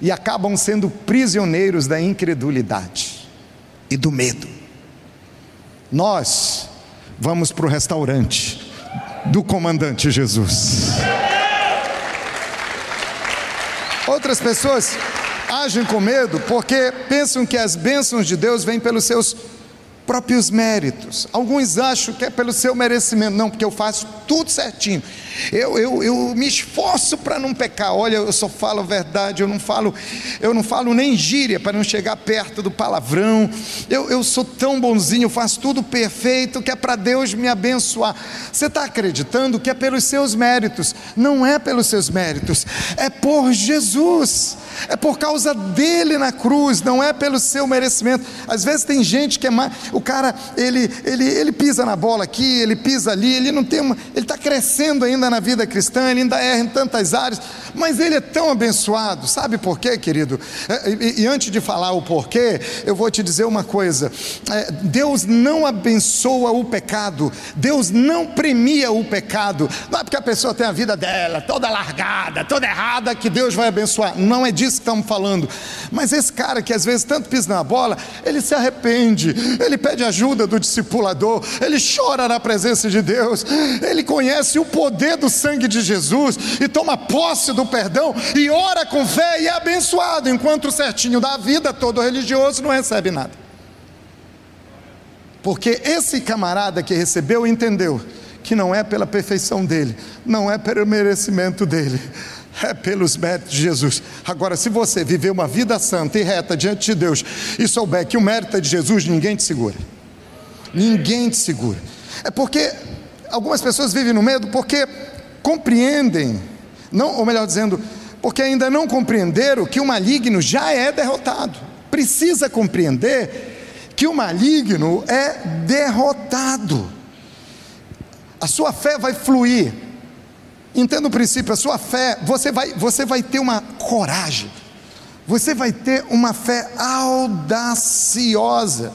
e acabam sendo prisioneiros da incredulidade e do medo. Nós vamos para o restaurante do comandante Jesus. Outras pessoas agem com medo porque pensam que as bênçãos de Deus vêm pelos seus próprios méritos. Alguns acham que é pelo seu merecimento, não, porque eu faço tudo certinho. Eu, eu, eu me esforço para não pecar. Olha, eu só falo a verdade, eu não falo, eu não falo nem gíria para não chegar perto do palavrão. Eu, eu sou tão bonzinho, eu faço tudo perfeito que é para Deus me abençoar. Você está acreditando que é pelos seus méritos? Não é pelos seus méritos, é por Jesus. É por causa dele na cruz, não é pelo seu merecimento. Às vezes tem gente que é mais, o cara ele, ele, ele pisa na bola aqui, ele pisa ali, ele não tem uma, ele está crescendo ainda na vida cristã, ele ainda erra em tantas áreas, mas ele é tão abençoado, sabe por quê, querido? É, e, e antes de falar o porquê, eu vou te dizer uma coisa: é, Deus não abençoa o pecado, Deus não premia o pecado, não é porque a pessoa tem a vida dela toda largada, toda errada, que Deus vai abençoar, não é disso que estamos falando, mas esse cara que às vezes tanto pisa na bola, ele se arrepende, ele pede ajuda do discipulador, ele chora na presença de Deus, ele conhece o poder do sangue de Jesus e toma posse do perdão e ora com fé e é abençoado, enquanto o certinho da vida, todo religioso, não recebe nada. Porque esse camarada que recebeu entendeu que não é pela perfeição dele, não é pelo merecimento dele, é pelos méritos de Jesus. Agora, se você viver uma vida santa e reta diante de Deus e souber que o mérito é de Jesus, ninguém te segura. Ninguém te segura. É porque algumas pessoas vivem no medo porque compreendem, não, ou melhor dizendo, porque ainda não compreenderam que o maligno já é derrotado. Precisa compreender que o maligno é derrotado. A sua fé vai fluir. Entenda o princípio, a sua fé, você vai, você vai ter uma coragem. Você vai ter uma fé audaciosa.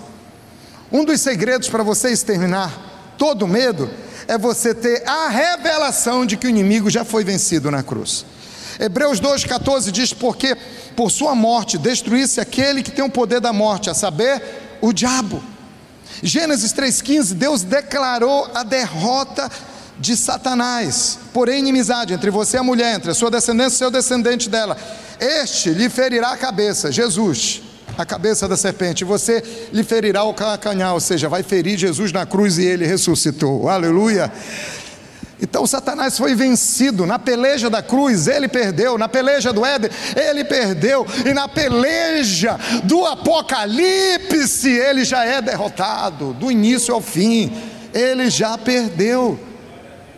Um dos segredos para você exterminar todo medo é você ter a revelação de que o inimigo já foi vencido na cruz. Hebreus 2,14 diz: Porque por sua morte destruísse aquele que tem o poder da morte, a saber, o diabo. Gênesis 3,15: Deus declarou a derrota de Satanás, porém inimizade entre você e a mulher, entre a sua descendência e seu descendente dela. Este lhe ferirá a cabeça, Jesus a cabeça da serpente, você lhe ferirá o calcanhar, ou seja, vai ferir Jesus na cruz e ele ressuscitou. Aleluia. Então Satanás foi vencido na peleja da cruz, ele perdeu, na peleja do Éden, ele perdeu, e na peleja do Apocalipse, ele já é derrotado, do início ao fim, ele já perdeu.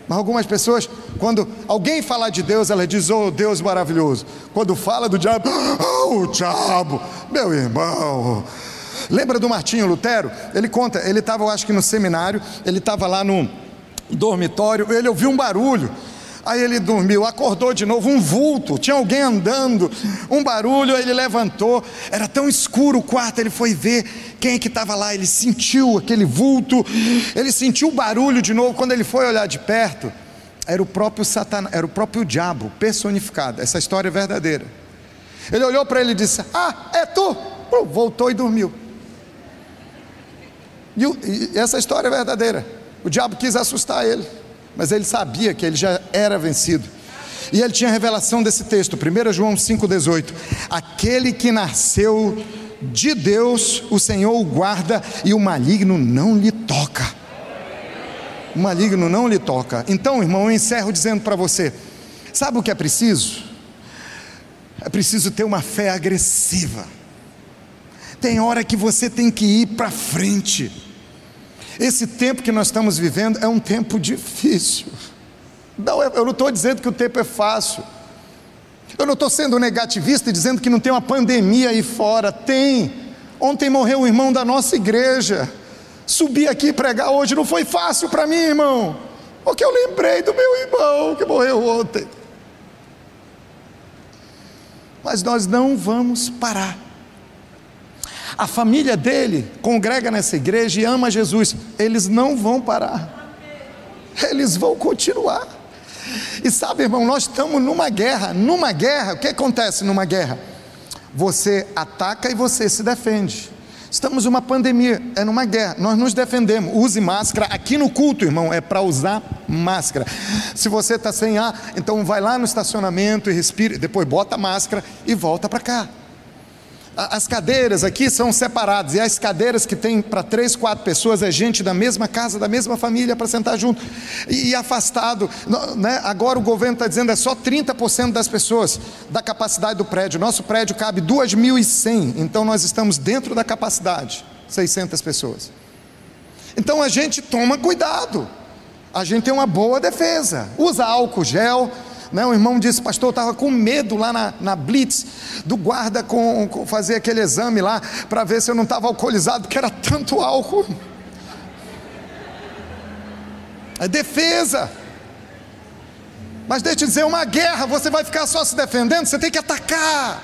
Mas algumas pessoas, quando alguém fala de Deus, ela diz, oh Deus maravilhoso. Quando fala do diabo, oh diabo, meu irmão. Lembra do Martinho Lutero? Ele conta, ele estava, eu acho que no seminário, ele estava lá no dormitório, ele ouviu um barulho. Aí ele dormiu, acordou de novo, um vulto, tinha alguém andando, um barulho, aí ele levantou, era tão escuro o quarto, ele foi ver quem é que estava lá, ele sentiu aquele vulto, ele sentiu o barulho de novo, quando ele foi olhar de perto, era o próprio Satanás, era o próprio diabo personificado, essa história é verdadeira. Ele olhou para ele e disse: Ah, é tu? Voltou e dormiu. E, e essa história é verdadeira. O diabo quis assustar ele mas ele sabia que ele já era vencido. E ele tinha a revelação desse texto, 1 João 5,18: Aquele que nasceu de Deus, o Senhor o guarda e o maligno não lhe toca. O maligno não lhe toca. Então, irmão, eu encerro dizendo para você: sabe o que é preciso? É preciso ter uma fé agressiva. Tem hora que você tem que ir para frente. Esse tempo que nós estamos vivendo é um tempo difícil. Não, eu não estou dizendo que o tempo é fácil. Eu não estou sendo negativista e dizendo que não tem uma pandemia aí fora. Tem. Ontem morreu um irmão da nossa igreja. Subir aqui pregar hoje não foi fácil para mim, irmão. Porque eu lembrei do meu irmão que morreu ontem. Mas nós não vamos parar. A família dele congrega nessa igreja e ama Jesus. Eles não vão parar. Eles vão continuar. E sabe, irmão, nós estamos numa guerra. Numa guerra, o que acontece numa guerra? Você ataca e você se defende. Estamos numa pandemia, é numa guerra, nós nos defendemos. Use máscara. Aqui no culto, irmão, é para usar máscara. Se você está sem ar, então vai lá no estacionamento e respire, depois bota a máscara e volta para cá. As cadeiras aqui são separadas, e as cadeiras que tem para três, quatro pessoas é gente da mesma casa, da mesma família para sentar junto. E, e afastado, né? agora o governo está dizendo é só 30% das pessoas da capacidade do prédio. Nosso prédio cabe 2.100, então nós estamos dentro da capacidade, 600 pessoas. Então a gente toma cuidado, a gente tem uma boa defesa, usa álcool gel né? Um irmão disse, pastor, eu estava com medo lá na, na Blitz do guarda com, com fazer aquele exame lá para ver se eu não estava alcoolizado, porque era tanto álcool. É defesa. Mas deixa eu dizer, uma guerra, você vai ficar só se defendendo, você tem que atacar.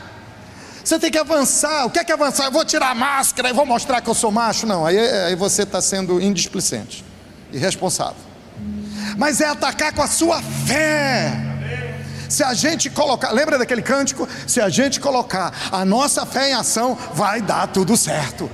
Você tem que avançar. O que é que avançar? Eu vou tirar a máscara e vou mostrar que eu sou macho. Não, aí, aí você está sendo indisplicente, irresponsável. Mas é atacar com a sua fé. Se a gente colocar, lembra daquele cântico? Se a gente colocar a nossa fé em ação, vai dar tudo certo.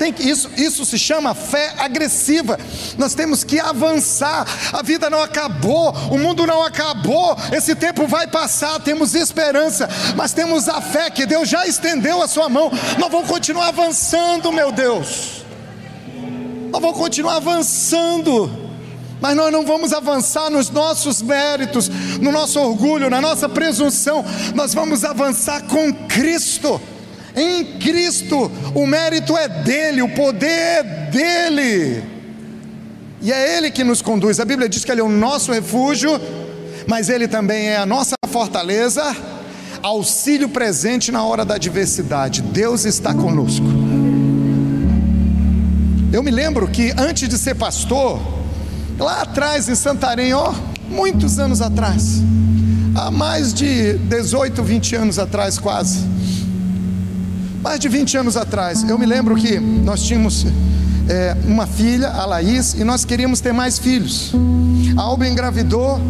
Tem que, isso, isso se chama fé agressiva. Nós temos que avançar. A vida não acabou, o mundo não acabou. Esse tempo vai passar. Temos esperança, mas temos a fé que Deus já estendeu a sua mão. Nós vamos continuar avançando, meu Deus. Nós vamos continuar avançando mas nós não vamos avançar nos nossos méritos, no nosso orgulho, na nossa presunção, nós vamos avançar com Cristo. Em Cristo, o mérito é dele, o poder é dele, e é Ele que nos conduz. A Bíblia diz que Ele é o nosso refúgio, mas Ele também é a nossa fortaleza, auxílio presente na hora da adversidade. Deus está conosco. Eu me lembro que antes de ser pastor, lá atrás em Santarém, ó, muitos anos atrás, há mais de 18, 20 anos atrás, quase. Mais de 20 anos atrás, eu me lembro que nós tínhamos é, uma filha, a Laís, e nós queríamos ter mais filhos. A Alba engravidou,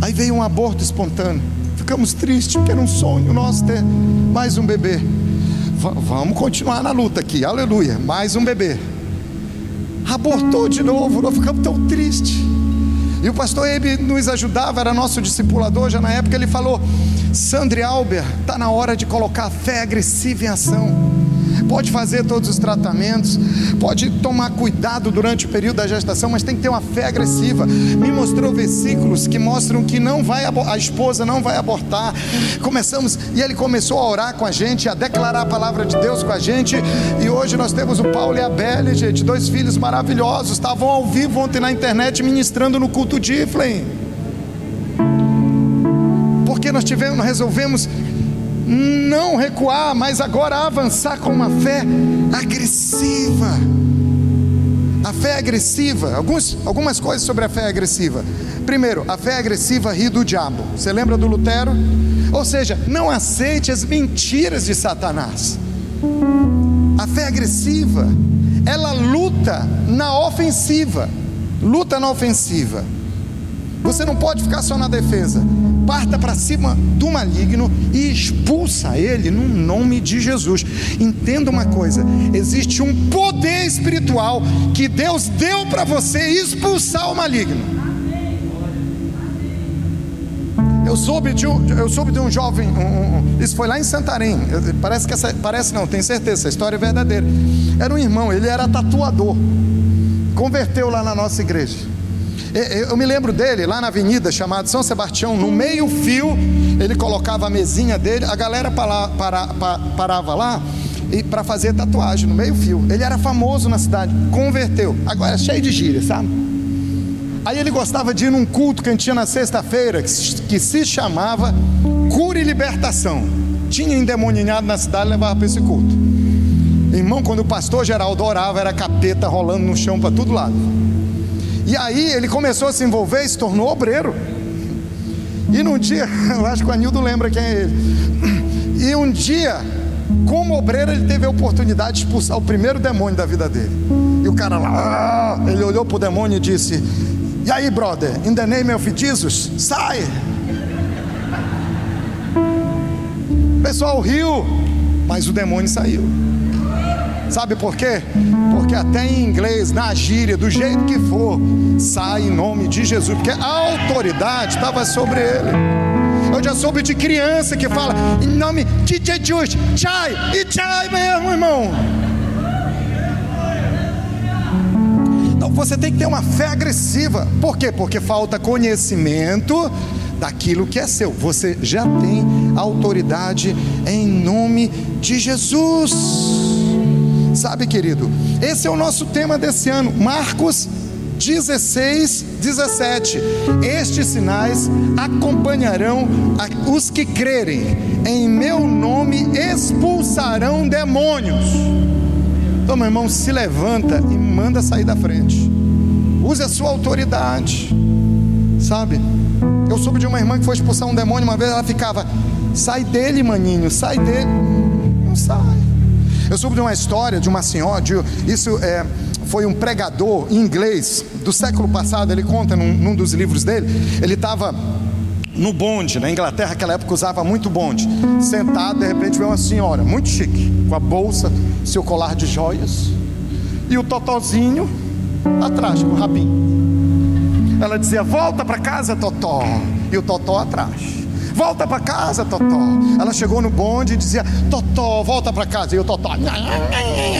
aí veio um aborto espontâneo. Ficamos tristes, porque era um sonho nosso ter mais um bebê. V vamos continuar na luta aqui, aleluia, mais um bebê abortou de novo, nós ficamos tão tristes. E o pastor Ebe nos ajudava, era nosso discipulador já na época. Ele falou: Sandre Albert, está na hora de colocar a fé agressiva em ação pode fazer todos os tratamentos, pode tomar cuidado durante o período da gestação, mas tem que ter uma fé agressiva. Me mostrou versículos que mostram que não vai a esposa não vai abortar. Começamos e ele começou a orar com a gente, a declarar a palavra de Deus com a gente. E hoje nós temos o Paulo e a Belle, gente, dois filhos maravilhosos, estavam ao vivo ontem na internet ministrando no culto de Iflem. Porque nós tivemos, nós resolvemos não recuar, mas agora avançar com uma fé agressiva. A fé agressiva, alguns, algumas coisas sobre a fé agressiva. Primeiro, a fé agressiva ri do diabo. Você lembra do Lutero? Ou seja, não aceite as mentiras de Satanás. A fé agressiva, ela luta na ofensiva. Luta na ofensiva. Você não pode ficar só na defesa parta para cima do maligno e expulsa ele no nome de Jesus. Entenda uma coisa: existe um poder espiritual que Deus deu para você expulsar o maligno. Eu soube de um, eu soube de um jovem, um, um, isso foi lá em Santarém. Parece que essa, parece não, tenho certeza, essa história é verdadeira. Era um irmão, ele era tatuador. Converteu lá na nossa igreja. Eu me lembro dele lá na avenida chamada São Sebastião, no meio-fio, ele colocava a mesinha dele, a galera para, para, para, parava lá e para fazer tatuagem no meio-fio. Ele era famoso na cidade, converteu. Agora cheio de gíria, sabe? Aí ele gostava de ir num culto que tinha na sexta-feira, que se chamava Cura e Libertação. Tinha endemoninhado na cidade, levava para esse culto. Irmão, quando o pastor Geraldo orava, era capeta rolando no chão para todo lado. E aí ele começou a se envolver e se tornou obreiro. E num dia, eu acho que o Anildo lembra quem é ele. E um dia, como obreiro, ele teve a oportunidade de expulsar o primeiro demônio da vida dele. E o cara lá, ah", ele olhou para o demônio e disse: E aí, brother, in the name of Jesus, sai! O pessoal riu, mas o demônio saiu. Sabe por quê? Porque até em inglês, na gíria, do jeito que for, sai em nome de Jesus, porque a autoridade estava sobre ele. Eu já soube de criança que fala em nome de Jesus, chai, e chai mesmo, irmão. Então você tem que ter uma fé agressiva. Por quê? Porque falta conhecimento daquilo que é seu. Você já tem autoridade em nome de Jesus. Sabe, querido, esse é o nosso tema desse ano, Marcos 16, 17. Estes sinais acompanharão os que crerem, em meu nome expulsarão demônios. Então, meu irmão, se levanta e manda sair da frente. Use a sua autoridade. Sabe? Eu soube de uma irmã que foi expulsar um demônio uma vez, ela ficava: sai dele, maninho, sai dele. Não sai. Eu soube de uma história de uma senhora, de, isso é, foi um pregador inglês do século passado, ele conta num, num dos livros dele, ele estava no bonde, na Inglaterra, naquela época usava muito bonde, sentado, de repente veio uma senhora, muito chique, com a bolsa, seu colar de joias, e o totozinho atrás, com o rabinho. Ela dizia: Volta para casa, Totó, e o Totó atrás. Volta para casa, Totó. Ela chegou no bonde e dizia: Totó, volta para casa. E o Totó,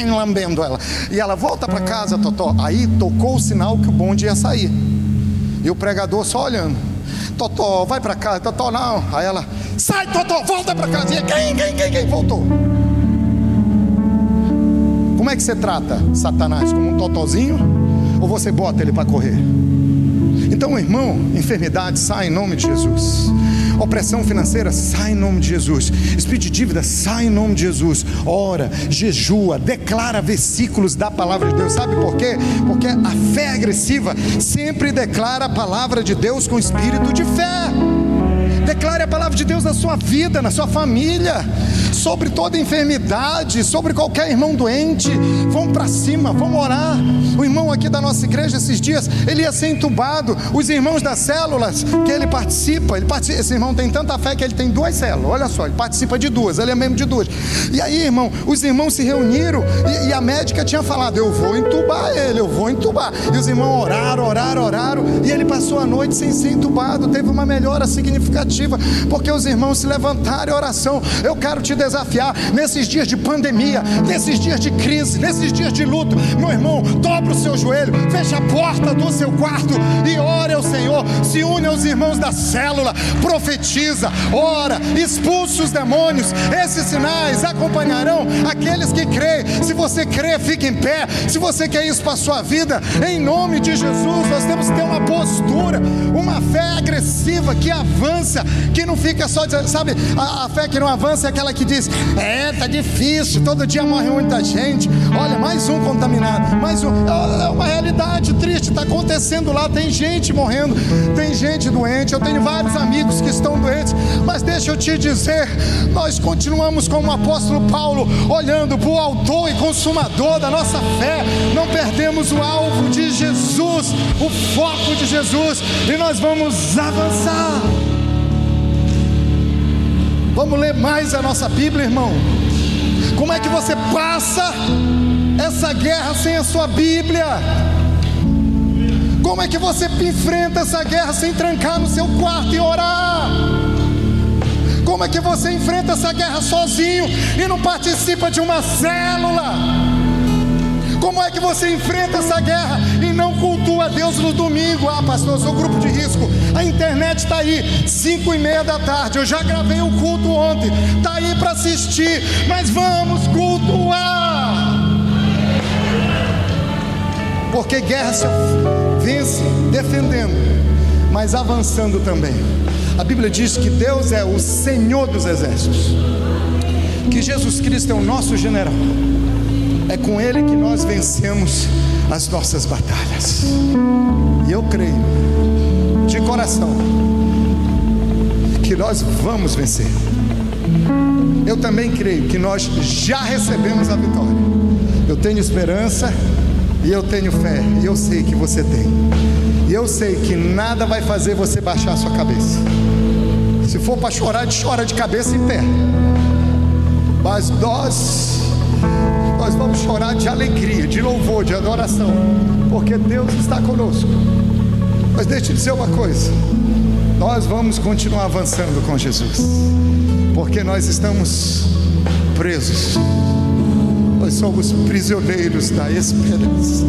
lambendo ela. E ela, volta para casa, Totó. Aí tocou o sinal que o bonde ia sair. E o pregador só olhando. Totó, vai para casa. Totó, não. Aí ela, sai, Totó, volta para casa. E quem, quem, quem, quem? Voltou. Como é que você trata Satanás? Como um totozinho? Ou você bota ele para correr? Então, irmão, enfermidade sai em nome de Jesus. Opressão financeira, sai em nome de Jesus. Espírito de dívida, sai em nome de Jesus. Ora, jejua, declara versículos da palavra de Deus. Sabe por quê? Porque a fé agressiva sempre declara a palavra de Deus com espírito de fé. Declare a palavra de Deus na sua vida, na sua família, sobre toda enfermidade, sobre qualquer irmão doente. Vamos para cima, vamos orar. O irmão aqui da nossa igreja esses dias, ele ia ser entubado. Os irmãos das células que ele participa, ele participa, esse irmão tem tanta fé que ele tem duas células. Olha só, ele participa de duas, ele é membro de duas. E aí, irmão, os irmãos se reuniram e, e a médica tinha falado: Eu vou entubar ele, eu vou entubar. E os irmãos oraram, oraram, oraram. E ele passou a noite sem ser entubado, teve uma melhora significativa porque os irmãos se levantaram em oração. Eu quero te desafiar nesses dias de pandemia, nesses dias de crise, nesses dias de luto. Meu irmão, dobra o seu joelho, fecha a porta do seu quarto e ore ao Senhor. Se une aos irmãos da célula, profetiza, ora, expulsa os demônios. Esses sinais acompanharão aqueles que creem. Se você crê, fique em pé. Se você quer isso para a sua vida, em nome de Jesus, nós temos que ter uma postura, uma fé agressiva que avança que não fica só sabe, a, a, fé que não avança é aquela que diz: é, tá difícil, todo dia morre muita gente. Olha, mais um contaminado, mais um. É, é uma realidade triste, está acontecendo lá. Tem gente morrendo, tem gente doente. Eu tenho vários amigos que estão doentes, mas deixa eu te dizer, nós continuamos como o apóstolo Paulo, olhando para o autor e consumador da nossa fé. Não perdemos o alvo de Jesus, o foco de Jesus, e nós vamos avançar. Vamos ler mais a nossa Bíblia, irmão. Como é que você passa essa guerra sem a sua Bíblia? Como é que você enfrenta essa guerra sem trancar no seu quarto e orar? Como é que você enfrenta essa guerra sozinho e não participa de uma célula? Como é que você enfrenta essa guerra e não cultua Deus no domingo? Ah, pastor, eu sou grupo de risco. A internet está aí, cinco e meia da tarde. Eu já gravei o culto ontem. Está aí para assistir. Mas vamos cultuar. Porque guerra se vence defendendo, mas avançando também. A Bíblia diz que Deus é o Senhor dos exércitos, que Jesus Cristo é o nosso general. É com Ele que nós vencemos as nossas batalhas. E eu creio, de coração, que nós vamos vencer. Eu também creio que nós já recebemos a vitória. Eu tenho esperança e eu tenho fé, e eu sei que você tem. E eu sei que nada vai fazer você baixar a sua cabeça. Se for para chorar, chora de cabeça em pé. Mas nós vamos chorar de alegria, de louvor, de adoração, porque Deus está conosco. Mas deixa eu dizer uma coisa: nós vamos continuar avançando com Jesus, porque nós estamos presos, nós somos prisioneiros da esperança.